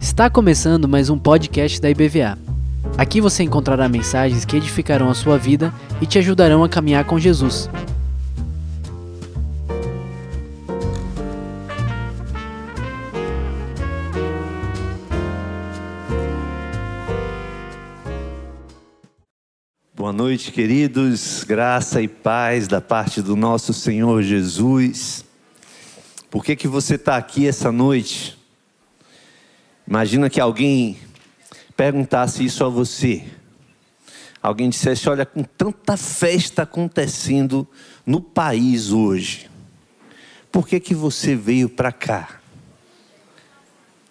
Está começando mais um podcast da IBVA. Aqui você encontrará mensagens que edificarão a sua vida e te ajudarão a caminhar com Jesus. Boa noite, queridos. Graça e paz da parte do nosso Senhor Jesus. Por que que você está aqui essa noite? Imagina que alguém perguntasse isso a você. Alguém dissesse: Olha, com tanta festa acontecendo no país hoje, por que que você veio para cá?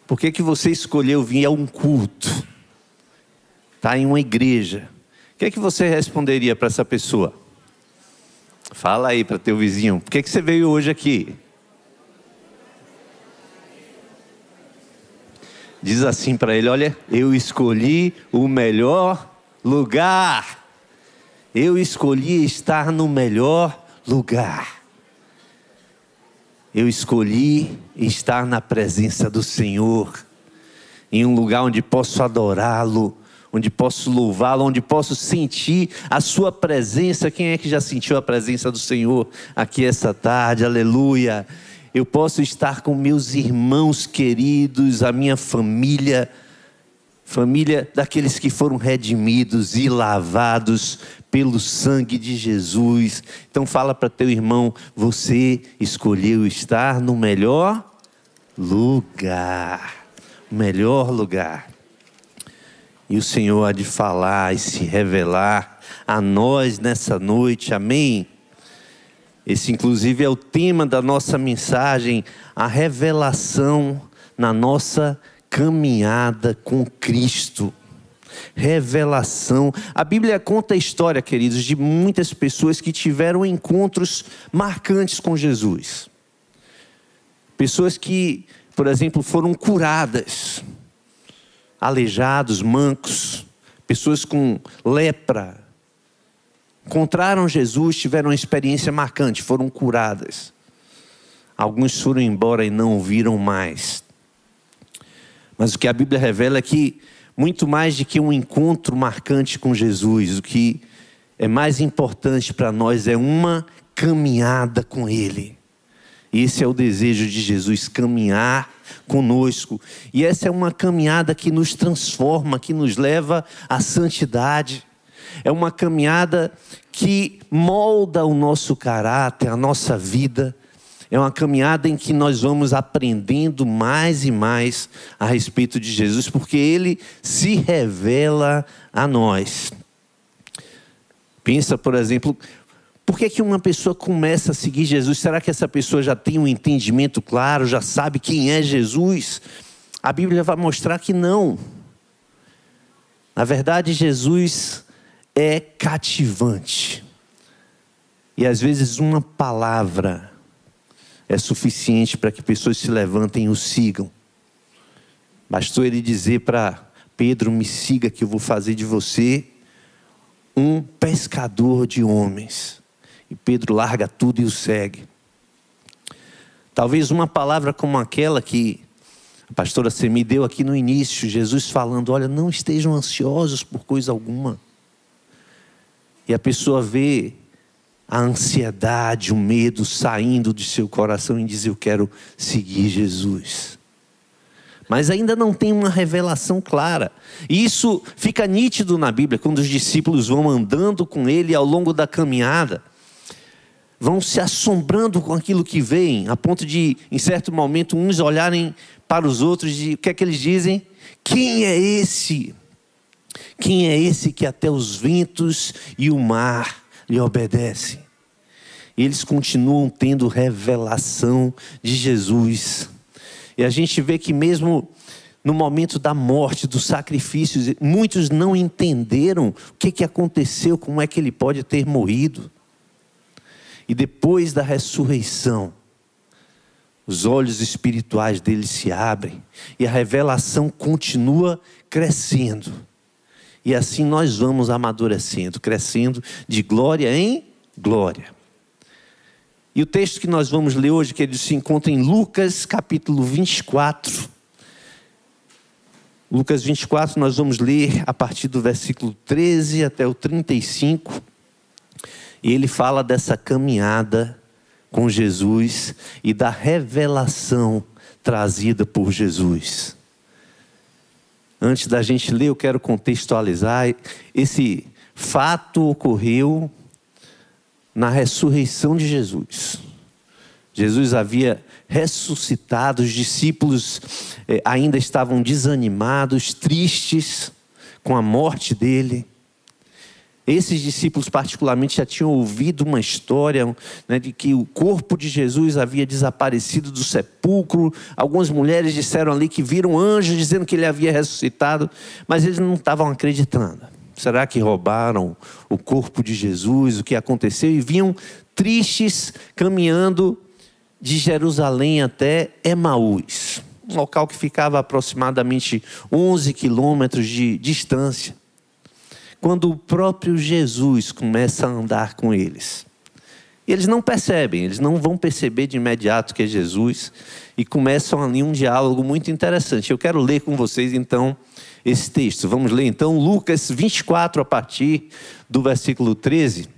Por que que você escolheu vir a um culto? Está em uma igreja. O que, que você responderia para essa pessoa? Fala aí para teu vizinho. Por que, que você veio hoje aqui? Diz assim para ele: Olha, eu escolhi o melhor lugar. Eu escolhi estar no melhor lugar. Eu escolhi estar na presença do Senhor, em um lugar onde posso adorá-lo, onde posso louvá-lo, onde posso sentir a sua presença. Quem é que já sentiu a presença do Senhor aqui essa tarde? Aleluia. Eu posso estar com meus irmãos queridos, a minha família, família daqueles que foram redimidos e lavados pelo sangue de Jesus. Então fala para teu irmão, você escolheu estar no melhor lugar. Melhor lugar. E o Senhor há de falar e se revelar a nós nessa noite, amém? Esse, inclusive, é o tema da nossa mensagem, a revelação na nossa caminhada com Cristo. Revelação. A Bíblia conta a história, queridos, de muitas pessoas que tiveram encontros marcantes com Jesus. Pessoas que, por exemplo, foram curadas aleijados, mancos, pessoas com lepra, encontraram Jesus, tiveram uma experiência marcante, foram curadas. Alguns foram embora e não viram mais. Mas o que a Bíblia revela é que, muito mais do que um encontro marcante com Jesus, o que é mais importante para nós é uma caminhada com Ele. Esse é o desejo de Jesus, caminhar conosco. E essa é uma caminhada que nos transforma, que nos leva à santidade. É uma caminhada que molda o nosso caráter, a nossa vida. É uma caminhada em que nós vamos aprendendo mais e mais a respeito de Jesus, porque ele se revela a nós. Pensa, por exemplo, por que, que uma pessoa começa a seguir Jesus? Será que essa pessoa já tem um entendimento claro, já sabe quem é Jesus? A Bíblia vai mostrar que não. Na verdade, Jesus é cativante. E às vezes uma palavra é suficiente para que pessoas se levantem e o sigam. Bastou ele dizer para Pedro: Me siga, que eu vou fazer de você um pescador de homens. E Pedro larga tudo e o segue. Talvez uma palavra como aquela que a pastora Semi deu aqui no início, Jesus falando: Olha, não estejam ansiosos por coisa alguma. E a pessoa vê a ansiedade, o medo saindo de seu coração e diz: Eu quero seguir Jesus. Mas ainda não tem uma revelação clara. E isso fica nítido na Bíblia, quando os discípulos vão andando com ele ao longo da caminhada vão se assombrando com aquilo que veem, a ponto de, em certo momento, uns olharem para os outros e o que é que eles dizem? Quem é esse? Quem é esse que até os ventos e o mar lhe obedecem? E eles continuam tendo revelação de Jesus. E a gente vê que mesmo no momento da morte, dos sacrifícios, muitos não entenderam o que, que aconteceu, como é que ele pode ter morrido. E depois da ressurreição, os olhos espirituais dele se abrem e a revelação continua crescendo. E assim nós vamos amadurecendo, crescendo de glória em glória. E o texto que nós vamos ler hoje, que ele se encontra em Lucas capítulo 24. Lucas 24, nós vamos ler a partir do versículo 13 até o 35. E ele fala dessa caminhada com Jesus e da revelação trazida por Jesus. Antes da gente ler, eu quero contextualizar. Esse fato ocorreu na ressurreição de Jesus. Jesus havia ressuscitado, os discípulos eh, ainda estavam desanimados, tristes com a morte dele. Esses discípulos, particularmente, já tinham ouvido uma história né, de que o corpo de Jesus havia desaparecido do sepulcro. Algumas mulheres disseram ali que viram anjos dizendo que ele havia ressuscitado, mas eles não estavam acreditando. Será que roubaram o corpo de Jesus? O que aconteceu? E vinham tristes caminhando de Jerusalém até Emaús, um local que ficava aproximadamente 11 quilômetros de distância quando o próprio Jesus começa a andar com eles. E eles não percebem, eles não vão perceber de imediato que é Jesus e começam ali um diálogo muito interessante. Eu quero ler com vocês então esse texto. Vamos ler então Lucas 24 a partir do versículo 13.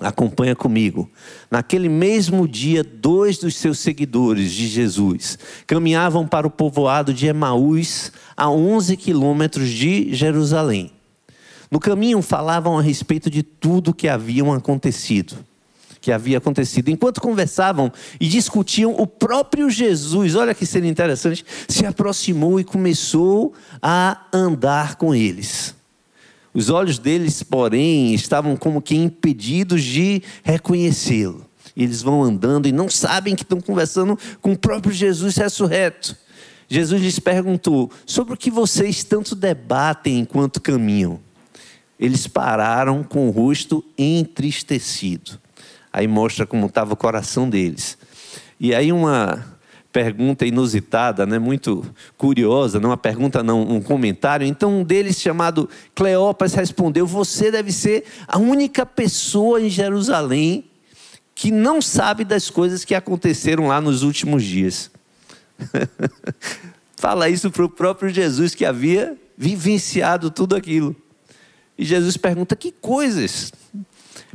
Acompanha comigo. Naquele mesmo dia, dois dos seus seguidores de Jesus caminhavam para o povoado de Emaús, a 11 quilômetros de Jerusalém. No caminho falavam a respeito de tudo que haviam acontecido, que havia acontecido. Enquanto conversavam e discutiam, o próprio Jesus, olha que seria interessante, se aproximou e começou a andar com eles. Os olhos deles, porém, estavam como que impedidos de reconhecê-lo. Eles vão andando e não sabem que estão conversando com o próprio Jesus ressurreto. Jesus lhes perguntou: sobre o que vocês tanto debatem enquanto caminham? Eles pararam com o rosto entristecido. Aí mostra como estava o coração deles. E aí uma pergunta inusitada, né, muito curiosa, não uma pergunta não, um comentário. Então um deles chamado Cleopas respondeu: "Você deve ser a única pessoa em Jerusalém que não sabe das coisas que aconteceram lá nos últimos dias." Fala isso para o próprio Jesus que havia vivenciado tudo aquilo. E Jesus pergunta: Que coisas?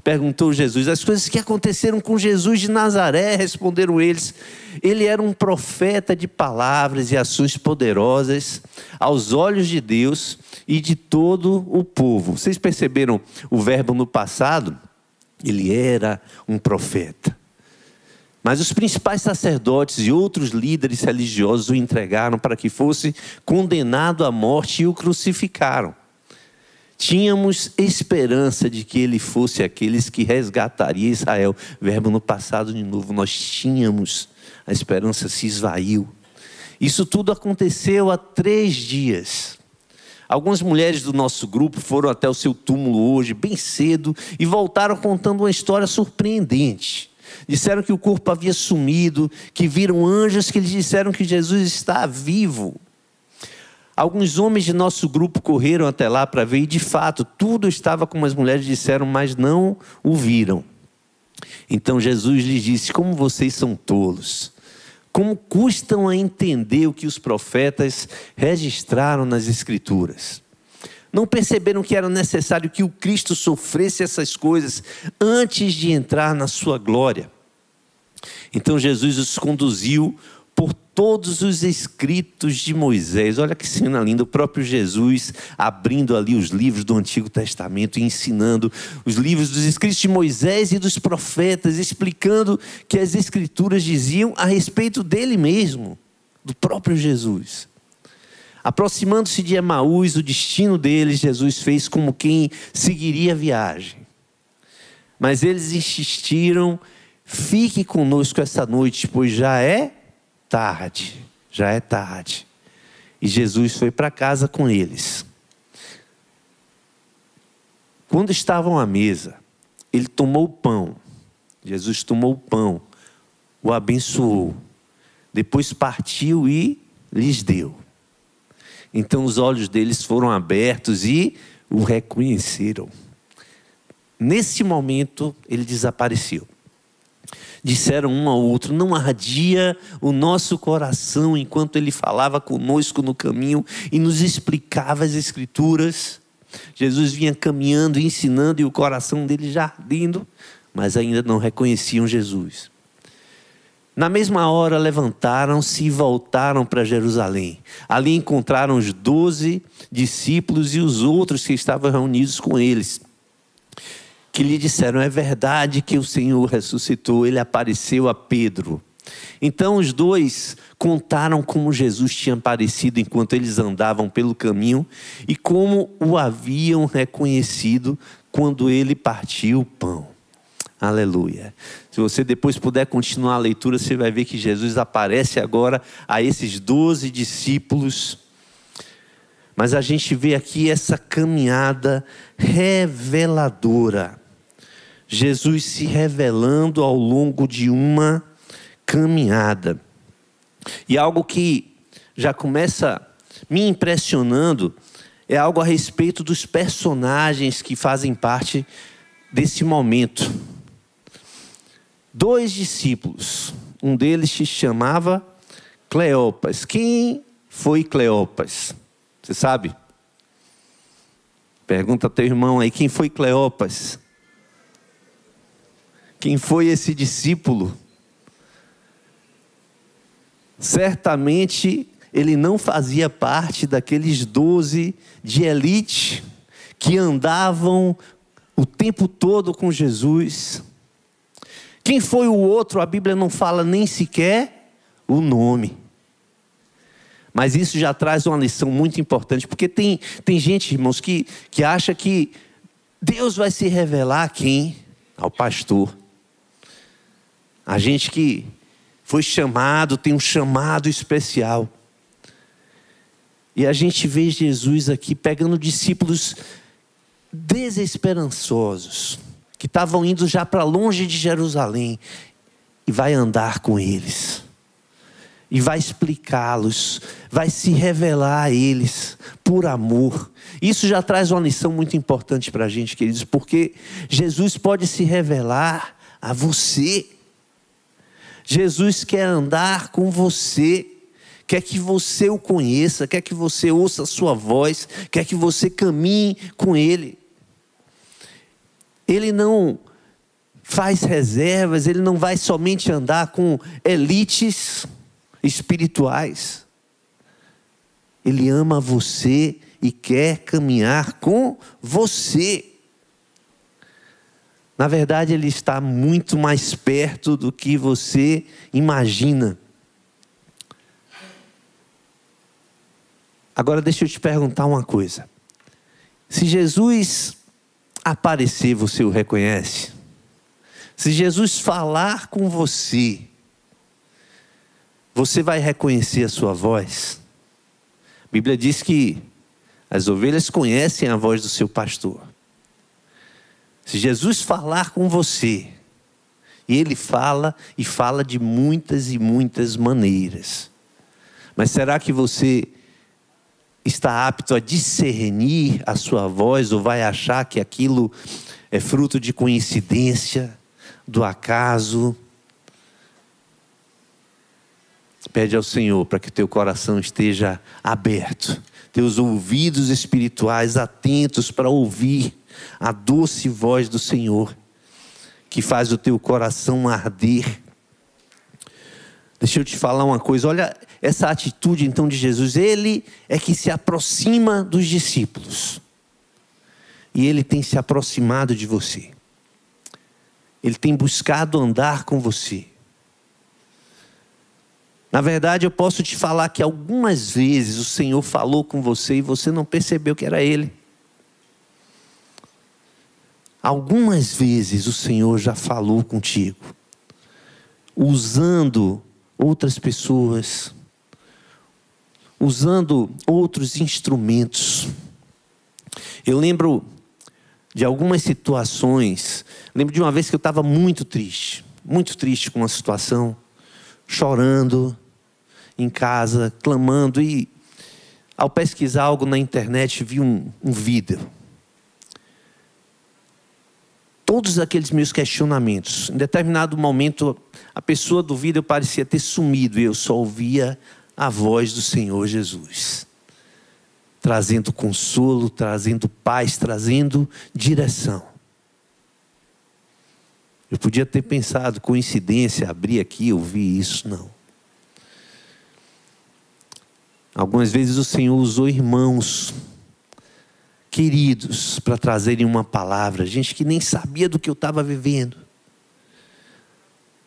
Perguntou Jesus. As coisas que aconteceram com Jesus de Nazaré, responderam eles. Ele era um profeta de palavras e ações poderosas aos olhos de Deus e de todo o povo. Vocês perceberam o verbo no passado? Ele era um profeta. Mas os principais sacerdotes e outros líderes religiosos o entregaram para que fosse condenado à morte e o crucificaram. Tínhamos esperança de que ele fosse aqueles que resgataria Israel. Verbo no passado de novo, nós tínhamos, a esperança se esvaiu. Isso tudo aconteceu há três dias. Algumas mulheres do nosso grupo foram até o seu túmulo hoje, bem cedo, e voltaram contando uma história surpreendente. Disseram que o corpo havia sumido, que viram anjos que lhes disseram que Jesus está vivo. Alguns homens de nosso grupo correram até lá para ver, e de fato, tudo estava como as mulheres disseram, mas não o viram. Então Jesus lhes disse: Como vocês são tolos, como custam a entender o que os profetas registraram nas Escrituras. Não perceberam que era necessário que o Cristo sofresse essas coisas antes de entrar na sua glória. Então Jesus os conduziu por todos os escritos de Moisés. Olha que cena linda, o próprio Jesus abrindo ali os livros do Antigo Testamento e ensinando os livros dos escritos de Moisés e dos profetas, explicando que as escrituras diziam a respeito dele mesmo, do próprio Jesus. Aproximando-se de Emaús, o destino deles, Jesus fez como quem seguiria a viagem. Mas eles insistiram: fique conosco essa noite, pois já é tarde, já é tarde. E Jesus foi para casa com eles. Quando estavam à mesa, ele tomou o pão. Jesus tomou o pão, o abençoou. Depois partiu e lhes deu. Então os olhos deles foram abertos e o reconheceram. Nesse momento, ele desapareceu. Disseram um ao outro: Não ardia o nosso coração enquanto ele falava conosco no caminho e nos explicava as Escrituras. Jesus vinha caminhando, ensinando e o coração dele já ardendo, mas ainda não reconheciam Jesus. Na mesma hora levantaram-se e voltaram para Jerusalém. Ali encontraram os doze discípulos e os outros que estavam reunidos com eles que lhe disseram: É verdade que o Senhor ressuscitou, ele apareceu a Pedro. Então os dois contaram como Jesus tinha aparecido enquanto eles andavam pelo caminho e como o haviam reconhecido quando ele partiu o pão. Aleluia. Se você depois puder continuar a leitura, você vai ver que Jesus aparece agora a esses doze discípulos. Mas a gente vê aqui essa caminhada reveladora Jesus se revelando ao longo de uma caminhada. E algo que já começa me impressionando é algo a respeito dos personagens que fazem parte desse momento. Dois discípulos, um deles se chamava Cleopas. Quem foi Cleopas? Você sabe? Pergunta teu irmão aí, quem foi Cleopas? Quem foi esse discípulo? Certamente ele não fazia parte daqueles doze de elite que andavam o tempo todo com Jesus. Quem foi o outro? A Bíblia não fala nem sequer o nome. Mas isso já traz uma lição muito importante, porque tem, tem gente, irmãos, que, que acha que Deus vai se revelar a quem? Ao pastor. A gente que foi chamado, tem um chamado especial. E a gente vê Jesus aqui pegando discípulos desesperançosos, que estavam indo já para longe de Jerusalém, e vai andar com eles, e vai explicá-los, vai se revelar a eles por amor. Isso já traz uma lição muito importante para a gente, queridos, porque Jesus pode se revelar a você. Jesus quer andar com você, quer que você o conheça, quer que você ouça a sua voz, quer que você caminhe com Ele. Ele não faz reservas, ele não vai somente andar com elites espirituais. Ele ama você e quer caminhar com você. Na verdade, Ele está muito mais perto do que você imagina. Agora, deixa eu te perguntar uma coisa. Se Jesus aparecer, você o reconhece? Se Jesus falar com você, você vai reconhecer a sua voz? A Bíblia diz que as ovelhas conhecem a voz do seu pastor. Se Jesus falar com você, e ele fala e fala de muitas e muitas maneiras. Mas será que você está apto a discernir a sua voz ou vai achar que aquilo é fruto de coincidência, do acaso? Pede ao Senhor para que teu coração esteja aberto, teus ouvidos espirituais atentos para ouvir a doce voz do Senhor, que faz o teu coração arder. Deixa eu te falar uma coisa, olha essa atitude então de Jesus. Ele é que se aproxima dos discípulos, e ele tem se aproximado de você, ele tem buscado andar com você. Na verdade, eu posso te falar que algumas vezes o Senhor falou com você e você não percebeu que era Ele. Algumas vezes o Senhor já falou contigo, usando outras pessoas, usando outros instrumentos. Eu lembro de algumas situações, lembro de uma vez que eu estava muito triste, muito triste com uma situação, chorando em casa, clamando, e ao pesquisar algo na internet vi um, um vídeo todos aqueles meus questionamentos. Em determinado momento, a pessoa do vídeo parecia ter sumido e eu só ouvia a voz do Senhor Jesus, trazendo consolo, trazendo paz, trazendo direção. Eu podia ter pensado, coincidência, abrir aqui ouvir isso, não. Algumas vezes o Senhor usou irmãos queridos para trazerem uma palavra, gente que nem sabia do que eu estava vivendo,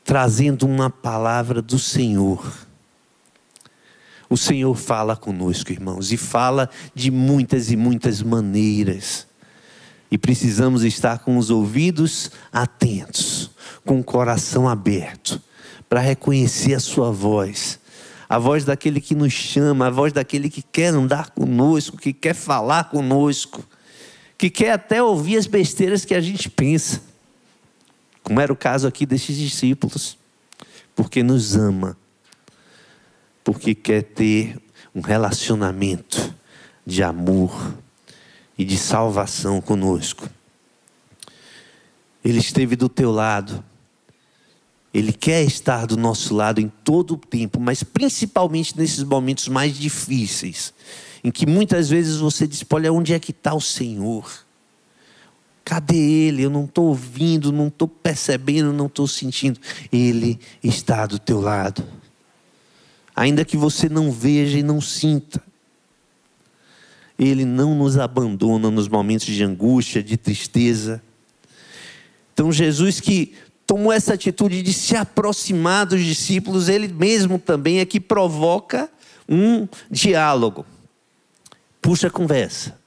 trazendo uma palavra do Senhor. O Senhor fala conosco, irmãos, e fala de muitas e muitas maneiras. E precisamos estar com os ouvidos atentos, com o coração aberto, para reconhecer a Sua voz a voz daquele que nos chama, a voz daquele que quer andar conosco, que quer falar conosco, que quer até ouvir as besteiras que a gente pensa, como era o caso aqui destes discípulos, porque nos ama, porque quer ter um relacionamento de amor e de salvação conosco. Ele esteve do teu lado ele quer estar do nosso lado em todo o tempo, mas principalmente nesses momentos mais difíceis, em que muitas vezes você diz: Olha, onde é que está o Senhor? Cadê Ele? Eu não estou ouvindo, não estou percebendo, não estou sentindo. Ele está do teu lado. Ainda que você não veja e não sinta. Ele não nos abandona nos momentos de angústia, de tristeza. Então, Jesus que tomou essa atitude de se aproximar dos discípulos, ele mesmo também é que provoca um diálogo. Puxa a conversa.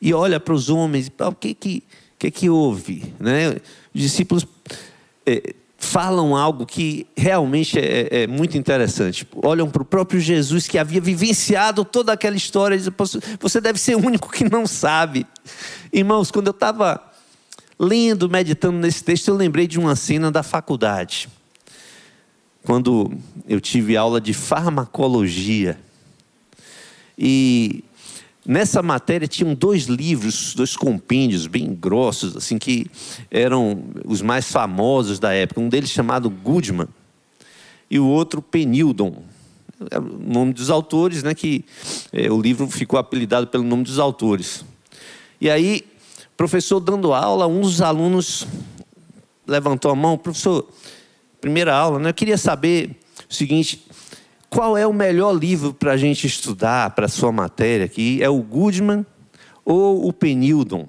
E olha para os homens, o que que, que, que houve? Né? Os discípulos é, falam algo que realmente é, é muito interessante. Olham para o próprio Jesus que havia vivenciado toda aquela história. Dizem, você deve ser o único que não sabe. Irmãos, quando eu estava lendo, meditando nesse texto, eu lembrei de uma cena da faculdade. Quando eu tive aula de farmacologia. E nessa matéria tinham dois livros, dois compêndios bem grossos, assim, que eram os mais famosos da época. Um deles chamado Goodman e o outro Penildon. É o nome dos autores, né? Que é, o livro ficou apelidado pelo nome dos autores. E aí professor dando aula, um dos alunos levantou a mão, professor, primeira aula, né? Eu queria saber o seguinte: qual é o melhor livro para a gente estudar para a sua matéria aqui? É o Goodman ou o Penildon?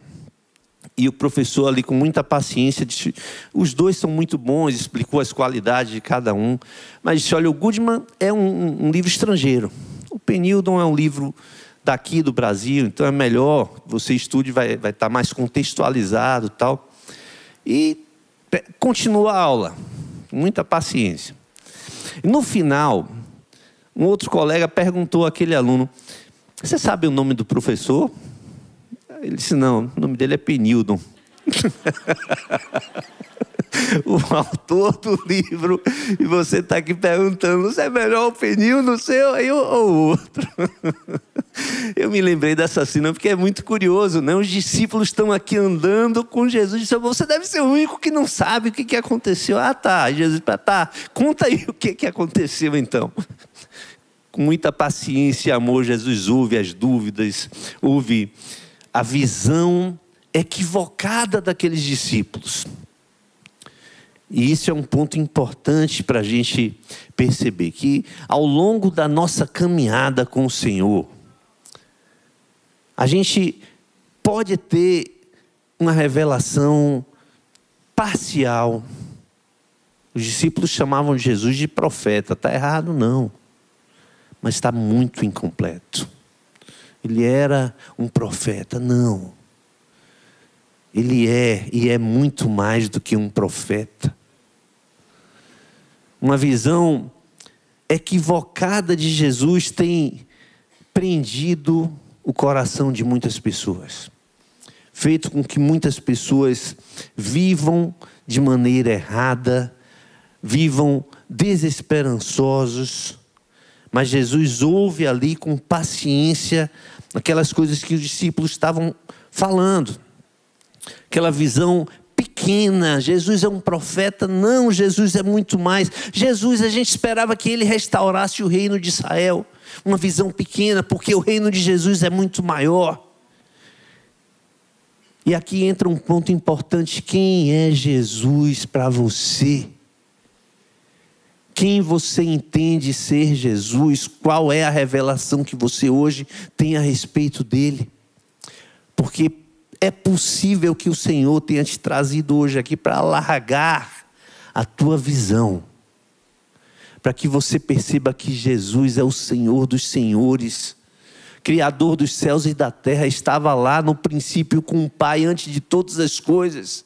E o professor ali com muita paciência disse, os dois são muito bons, explicou as qualidades de cada um, mas disse, olha, o Goodman é um, um livro estrangeiro, o Penildon é um livro daqui do Brasil, então é melhor você estude, vai, estar mais contextualizado tal. E continua a aula, muita paciência. no final, um outro colega perguntou àquele aluno: Você sabe o nome do professor? Ele disse: Não, o nome dele é Penildon. o autor do livro e você está aqui perguntando se é melhor o no seu ou o outro. Eu me lembrei dessa cena porque é muito curioso, né? Os discípulos estão aqui andando com Jesus disse, você deve ser o único que não sabe o que, que aconteceu. Ah, tá. Jesus, tá, conta aí o que, que aconteceu então. Com muita paciência e amor, Jesus ouve as dúvidas, ouve a visão equivocada daqueles discípulos. E isso é um ponto importante para a gente perceber que ao longo da nossa caminhada com o Senhor, a gente pode ter uma revelação parcial. Os discípulos chamavam Jesus de profeta, está errado não, mas está muito incompleto. Ele era um profeta, não. Ele é e é muito mais do que um profeta uma visão equivocada de Jesus tem prendido o coração de muitas pessoas, feito com que muitas pessoas vivam de maneira errada, vivam desesperançosos, mas Jesus ouve ali com paciência aquelas coisas que os discípulos estavam falando. Aquela visão pequena. Jesus é um profeta. Não, Jesus é muito mais. Jesus, a gente esperava que ele restaurasse o reino de Israel. Uma visão pequena, porque o reino de Jesus é muito maior. E aqui entra um ponto importante: quem é Jesus para você? Quem você entende ser Jesus? Qual é a revelação que você hoje tem a respeito dele? Porque é possível que o Senhor tenha te trazido hoje aqui para alargar a tua visão, para que você perceba que Jesus é o Senhor dos senhores Criador dos céus e da terra, estava lá no princípio com o Pai antes de todas as coisas,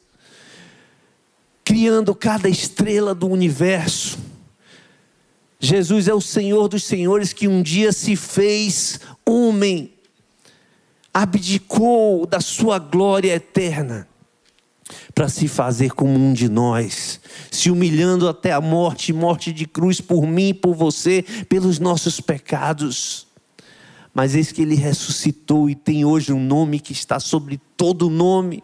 criando cada estrela do universo. Jesus é o Senhor dos senhores que um dia se fez homem, abdicou da sua glória eterna para se fazer como um de nós, se humilhando até a morte, morte de cruz por mim por você, pelos nossos pecados. Mas eis que ele ressuscitou e tem hoje um nome que está sobre todo nome.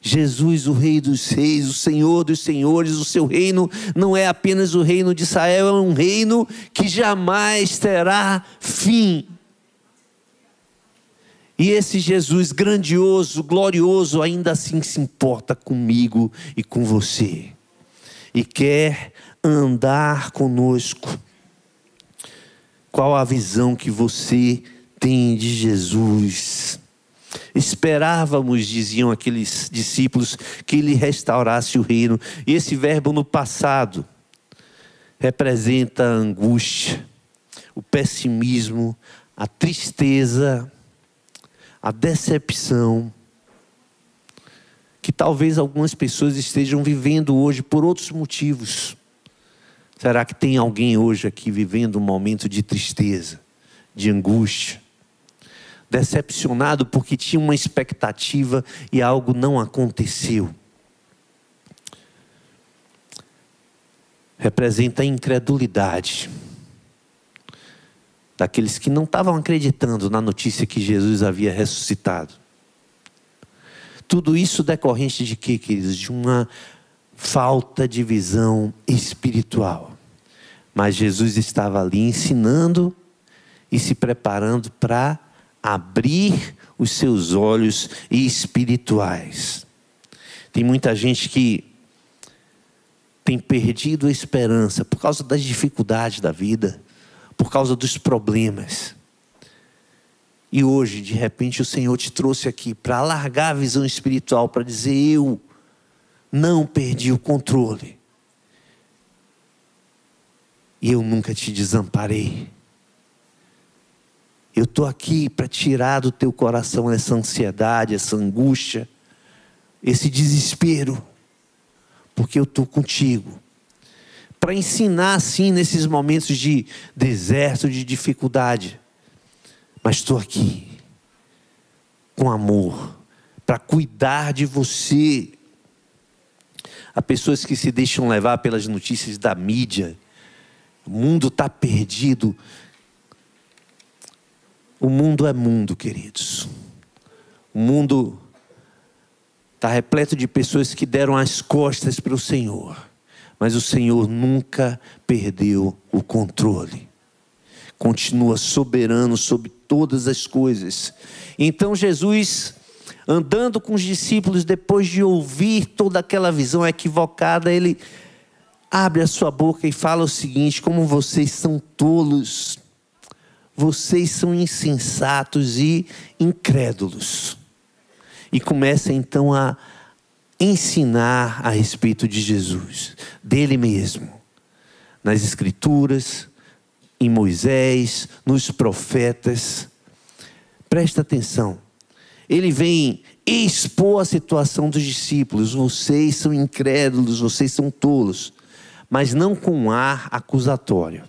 Jesus, o Rei dos Reis, o Senhor dos Senhores, o seu reino não é apenas o reino de Israel, é um reino que jamais terá fim. E esse Jesus grandioso, glorioso, ainda assim se importa comigo e com você, e quer andar conosco. Qual a visão que você tem de Jesus? Esperávamos, diziam aqueles discípulos, que ele restaurasse o reino. E esse verbo no passado representa a angústia, o pessimismo, a tristeza, a decepção, que talvez algumas pessoas estejam vivendo hoje por outros motivos. Será que tem alguém hoje aqui vivendo um momento de tristeza, de angústia? Decepcionado porque tinha uma expectativa e algo não aconteceu. Representa a incredulidade daqueles que não estavam acreditando na notícia que Jesus havia ressuscitado. Tudo isso decorrente de quê, queridos? De uma falta de visão espiritual. Mas Jesus estava ali ensinando e se preparando para abrir os seus olhos espirituais. Tem muita gente que tem perdido a esperança por causa das dificuldades da vida, por causa dos problemas. E hoje, de repente, o Senhor te trouxe aqui para alargar a visão espiritual, para dizer: Eu não perdi o controle. E eu nunca te desamparei. Eu estou aqui para tirar do teu coração essa ansiedade, essa angústia, esse desespero, porque eu estou contigo. Para ensinar, sim, nesses momentos de deserto, de dificuldade, mas estou aqui com amor, para cuidar de você, Há pessoas que se deixam levar pelas notícias da mídia. O mundo está perdido. O mundo é mundo, queridos. O mundo está repleto de pessoas que deram as costas para o Senhor. Mas o Senhor nunca perdeu o controle. Continua soberano sobre todas as coisas. Então Jesus andando com os discípulos, depois de ouvir toda aquela visão equivocada, ele abre a sua boca e fala o seguinte: como vocês são tolos, vocês são insensatos e incrédulos. E começa então a ensinar a respeito de Jesus, dele mesmo, nas Escrituras, em Moisés, nos profetas. Presta atenção ele vem expor a situação dos discípulos. Vocês são incrédulos, vocês são tolos, mas não com ar acusatório.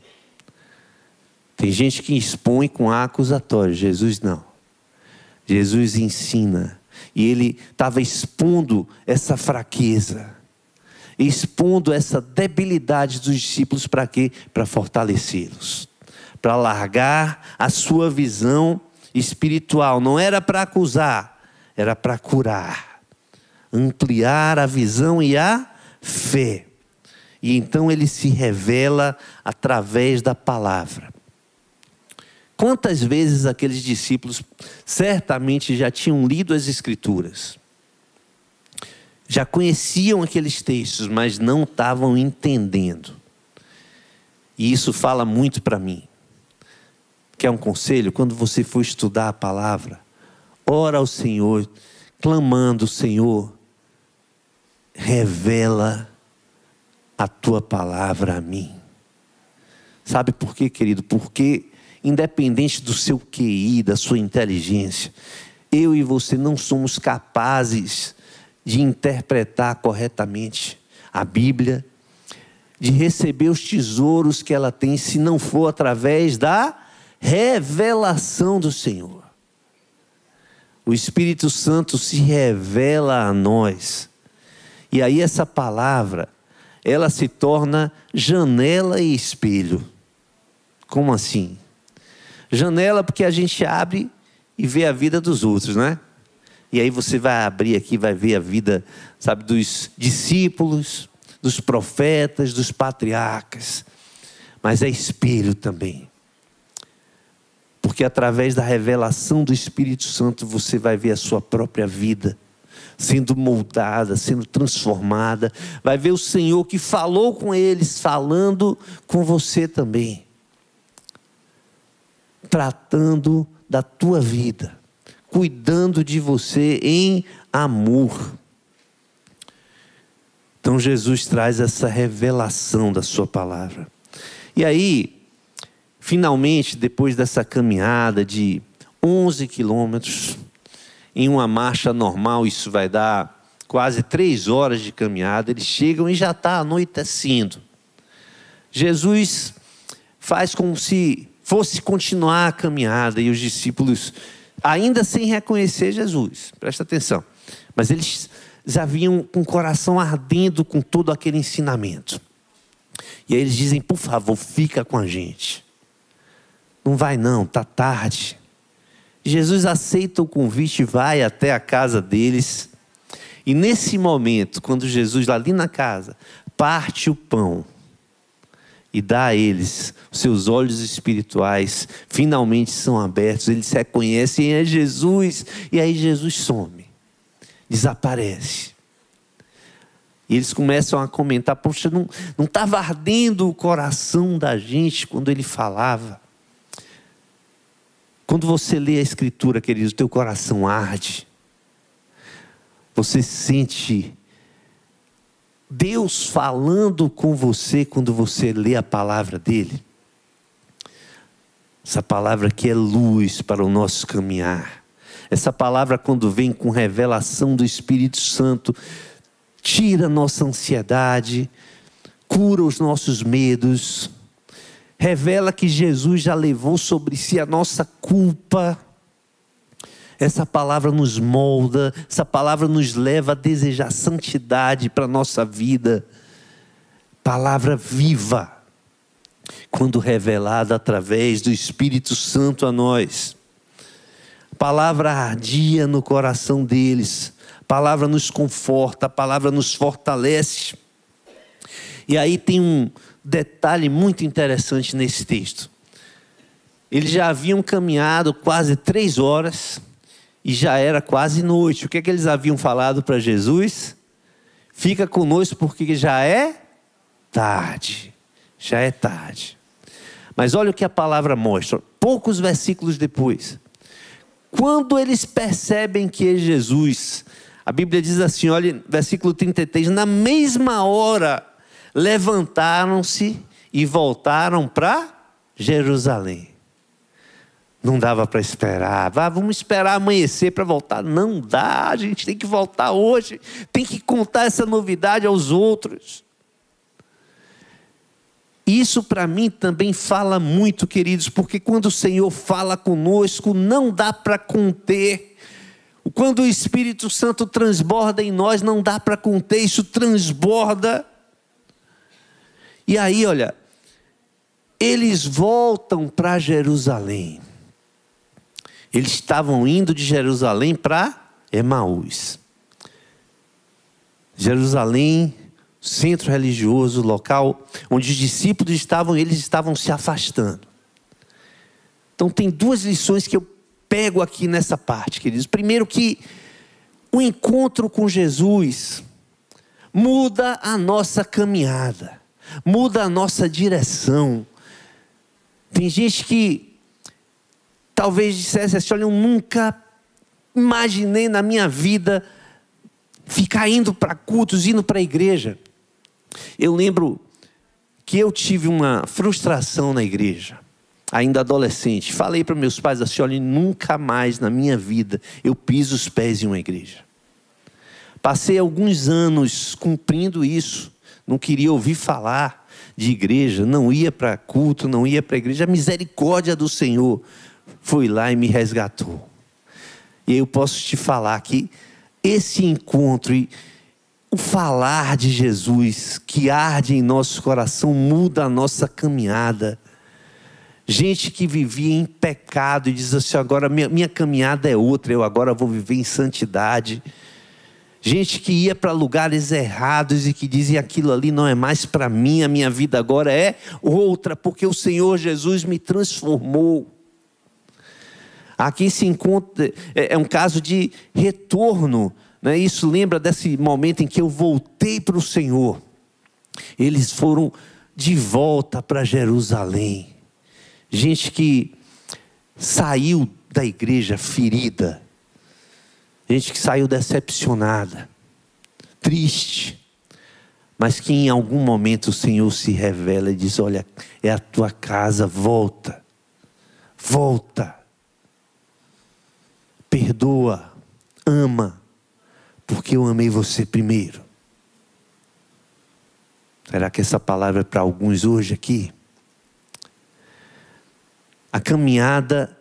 Tem gente que expõe com ar acusatório, Jesus não. Jesus ensina. E ele estava expondo essa fraqueza, expondo essa debilidade dos discípulos para quê? Para fortalecê-los, para largar a sua visão espiritual, não era para acusar, era para curar. ampliar a visão e a fé. E então ele se revela através da palavra. Quantas vezes aqueles discípulos certamente já tinham lido as Escrituras, já conheciam aqueles textos, mas não estavam entendendo. E isso fala muito para mim. Quer um conselho? Quando você for estudar a palavra, ora ao Senhor, clamando: Senhor, revela a tua palavra a mim. Sabe por quê, querido? Porque, independente do seu QI, da sua inteligência, eu e você não somos capazes de interpretar corretamente a Bíblia, de receber os tesouros que ela tem, se não for através da revelação do Senhor. O Espírito Santo se revela a nós. E aí essa palavra, ela se torna janela e espelho. Como assim? Janela porque a gente abre e vê a vida dos outros, né? E aí você vai abrir aqui, vai ver a vida, sabe, dos discípulos, dos profetas, dos patriarcas. Mas é espelho também. Porque através da revelação do Espírito Santo você vai ver a sua própria vida sendo moldada, sendo transformada. Vai ver o Senhor que falou com eles, falando com você também. Tratando da tua vida, cuidando de você em amor. Então Jesus traz essa revelação da sua palavra. E aí, finalmente, depois dessa caminhada de 11 quilômetros, em uma marcha normal, isso vai dar quase três horas de caminhada. Eles chegam e já está anoitecendo. Jesus faz como se fosse continuar a caminhada e os discípulos, ainda sem reconhecer Jesus, presta atenção, mas eles já vinham com o coração ardendo com todo aquele ensinamento. E aí eles dizem: por favor, fica com a gente. Não vai não, está tarde. Jesus aceita o convite e vai até a casa deles. E nesse momento, quando Jesus, lá ali na casa, parte o pão e dá a eles, seus olhos espirituais finalmente são abertos, eles reconhecem, é Jesus, e aí Jesus some, desaparece. E eles começam a comentar: Poxa, não estava ardendo o coração da gente quando ele falava. Quando você lê a Escritura, querido, o teu coração arde. Você sente Deus falando com você quando você lê a palavra dele. Essa palavra que é luz para o nosso caminhar. Essa palavra, quando vem com revelação do Espírito Santo, tira nossa ansiedade, cura os nossos medos, revela que Jesus já levou sobre si a nossa culpa. Essa palavra nos molda, essa palavra nos leva a desejar santidade para a nossa vida. Palavra viva, quando revelada através do Espírito Santo a nós. Palavra ardia no coração deles, palavra nos conforta, a palavra nos fortalece. E aí tem um, detalhe muito interessante nesse texto. Eles já haviam caminhado quase três horas e já era quase noite. O que, é que eles haviam falado para Jesus? Fica conosco porque já é tarde. Já é tarde. Mas olha o que a palavra mostra. Poucos versículos depois. Quando eles percebem que é Jesus, a Bíblia diz assim: olha, versículo 33, na mesma hora levantaram-se e voltaram para Jerusalém. Não dava para esperar. Ah, vamos esperar amanhecer para voltar. Não dá, a gente tem que voltar hoje. Tem que contar essa novidade aos outros. Isso para mim também fala muito, queridos, porque quando o Senhor fala conosco, não dá para conter. Quando o Espírito Santo transborda em nós, não dá para conter, isso transborda. E aí, olha, eles voltam para Jerusalém. Eles estavam indo de Jerusalém para Emaús. Jerusalém, centro religioso, local onde os discípulos estavam, eles estavam se afastando. Então tem duas lições que eu pego aqui nessa parte, queridos. Primeiro que o encontro com Jesus muda a nossa caminhada, muda a nossa direção. Tem gente que talvez dissesse assim: olha, eu nunca imaginei na minha vida ficar indo para cultos, indo para a igreja. Eu lembro que eu tive uma frustração na igreja, ainda adolescente. Falei para meus pais assim: olha, nunca mais na minha vida eu piso os pés em uma igreja. Passei alguns anos cumprindo isso, não queria ouvir falar de igreja, não ia para culto, não ia para igreja. A misericórdia do Senhor foi lá e me resgatou. E eu posso te falar que esse encontro e o falar de Jesus que arde em nosso coração muda a nossa caminhada. Gente que vivia em pecado e diz assim: agora minha, minha caminhada é outra, eu agora vou viver em santidade gente que ia para lugares errados e que dizia aquilo ali não é mais para mim, a minha vida agora é outra, porque o Senhor Jesus me transformou. Aqui se encontra, é, é um caso de retorno, né? isso lembra desse momento em que eu voltei para o Senhor. Eles foram de volta para Jerusalém. Gente que saiu da igreja ferida, Gente que saiu decepcionada, triste, mas que em algum momento o Senhor se revela e diz: Olha, é a tua casa, volta, volta, perdoa, ama, porque eu amei você primeiro. Será que essa palavra é para alguns hoje aqui? A caminhada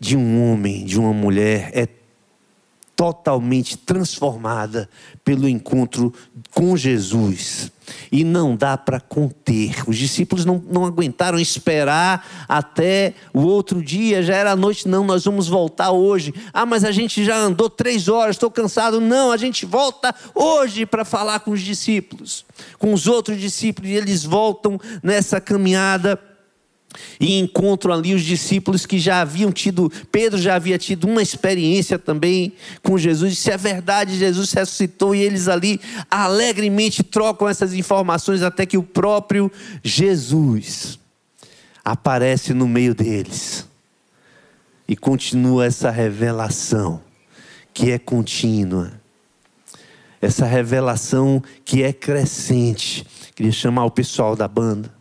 de um homem, de uma mulher, é totalmente transformada pelo encontro com Jesus. E não dá para conter. Os discípulos não, não aguentaram esperar até o outro dia, já era noite, não, nós vamos voltar hoje. Ah, mas a gente já andou três horas, estou cansado. Não, a gente volta hoje para falar com os discípulos, com os outros discípulos, e eles voltam nessa caminhada e encontram ali os discípulos que já haviam tido, Pedro já havia tido uma experiência também com Jesus. Se é verdade, Jesus ressuscitou e eles ali alegremente trocam essas informações até que o próprio Jesus aparece no meio deles. E continua essa revelação que é contínua. Essa revelação que é crescente. Queria chamar o pessoal da banda.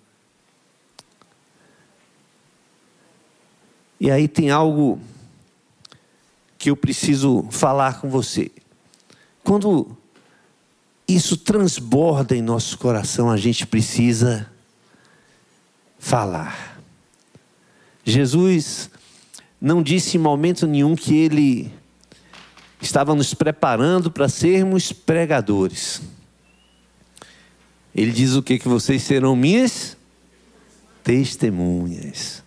E aí tem algo que eu preciso falar com você. Quando isso transborda em nosso coração, a gente precisa falar. Jesus não disse em momento nenhum que ele estava nos preparando para sermos pregadores. Ele diz o que que vocês serão minhas testemunhas.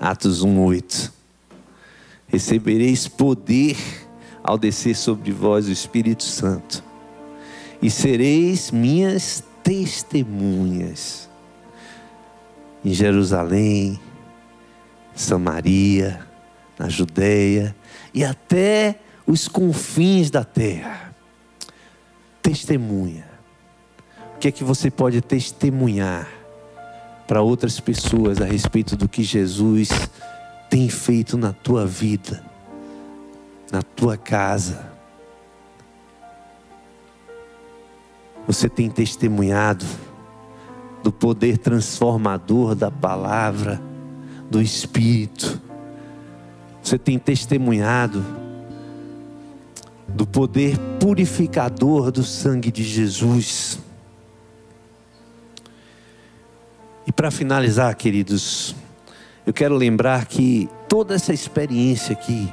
Atos 1:8. Recebereis poder ao descer sobre vós o Espírito Santo, e sereis minhas testemunhas em Jerusalém, Samaria, na Judéia e até os confins da terra. Testemunha. O que é que você pode testemunhar? Para outras pessoas a respeito do que Jesus tem feito na tua vida, na tua casa. Você tem testemunhado do poder transformador da palavra, do Espírito. Você tem testemunhado do poder purificador do sangue de Jesus. E para finalizar, queridos, eu quero lembrar que toda essa experiência aqui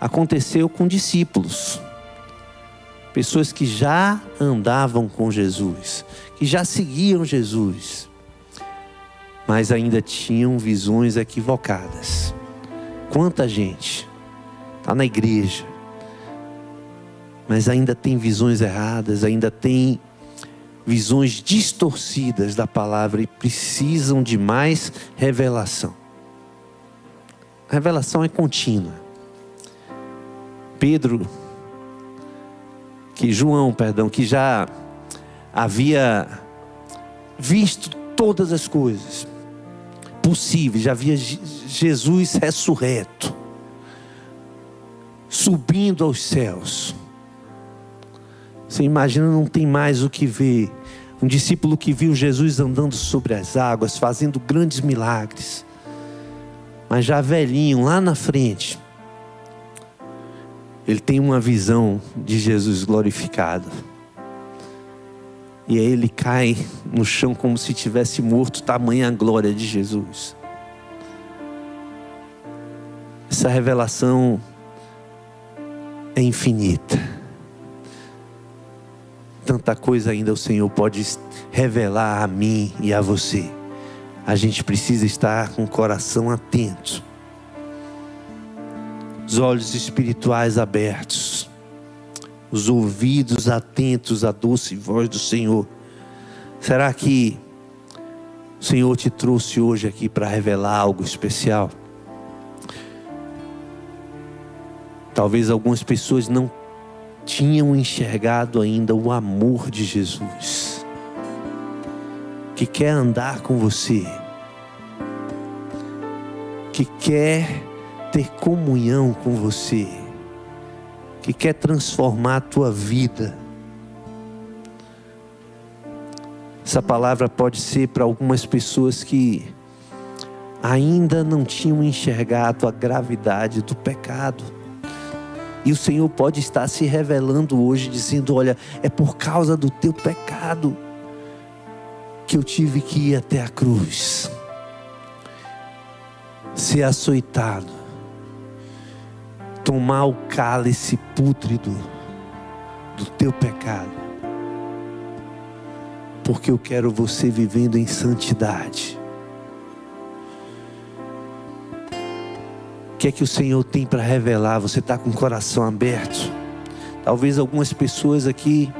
aconteceu com discípulos, pessoas que já andavam com Jesus, que já seguiam Jesus, mas ainda tinham visões equivocadas. Quanta gente está na igreja, mas ainda tem visões erradas, ainda tem visões distorcidas da palavra e precisam de mais revelação. A revelação é contínua. Pedro, que João, perdão, que já havia visto todas as coisas possíveis, já havia Jesus ressurreto, subindo aos céus. Você imagina, não tem mais o que ver. Um discípulo que viu Jesus andando sobre as águas, fazendo grandes milagres. Mas já velhinho, lá na frente, ele tem uma visão de Jesus glorificado. E aí ele cai no chão como se tivesse morto, tamanha a glória de Jesus. Essa revelação é infinita. Tanta coisa ainda o Senhor pode revelar a mim e a você. A gente precisa estar com o coração atento, os olhos espirituais abertos os ouvidos atentos à doce voz do Senhor. Será que o Senhor te trouxe hoje aqui para revelar algo especial? Talvez algumas pessoas não tinham enxergado ainda o amor de Jesus, que quer andar com você, que quer ter comunhão com você que quer transformar a tua vida. Essa palavra pode ser para algumas pessoas que ainda não tinham enxergado a gravidade do pecado. E o Senhor pode estar se revelando hoje, dizendo: Olha, é por causa do teu pecado que eu tive que ir até a cruz, ser açoitado, tomar o cálice pútrido do teu pecado, porque eu quero você vivendo em santidade. Que é que o Senhor tem para revelar? Você está com o coração aberto? Talvez algumas pessoas aqui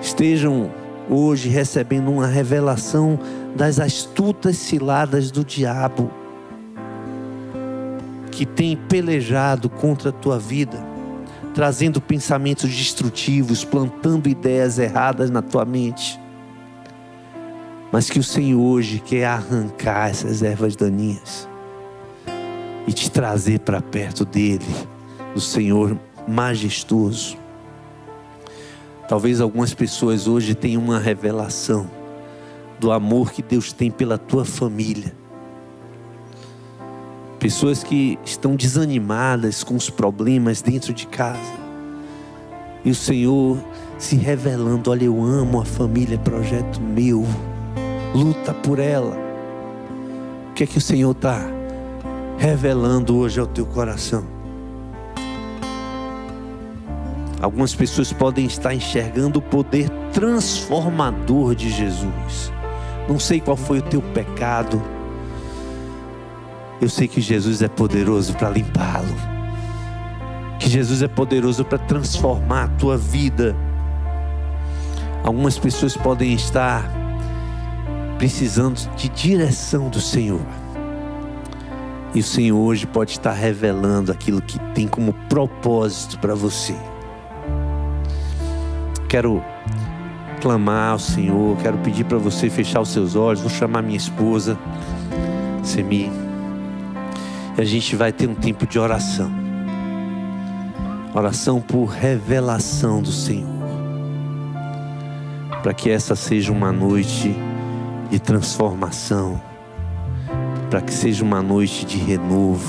estejam hoje recebendo uma revelação das astutas ciladas do diabo que tem pelejado contra a tua vida, trazendo pensamentos destrutivos, plantando ideias erradas na tua mente. Mas que o Senhor hoje quer arrancar essas ervas daninhas e te trazer para perto dele, do Senhor majestoso. Talvez algumas pessoas hoje tenham uma revelação do amor que Deus tem pela tua família pessoas que estão desanimadas com os problemas dentro de casa. E o Senhor se revelando: olha, eu amo a família, é projeto meu, luta por ela. O que é que o Senhor está revelando hoje ao teu coração? Algumas pessoas podem estar enxergando o poder transformador de Jesus. Não sei qual foi o teu pecado eu sei que Jesus é poderoso para limpá-lo. Que Jesus é poderoso para transformar a tua vida. Algumas pessoas podem estar precisando de direção do Senhor. E o Senhor hoje pode estar revelando aquilo que tem como propósito para você. Quero clamar ao Senhor, quero pedir para você fechar os seus olhos. Vou chamar minha esposa, Semi a gente vai ter um tempo de oração. Oração por revelação do Senhor. Para que essa seja uma noite de transformação. Para que seja uma noite de renovo.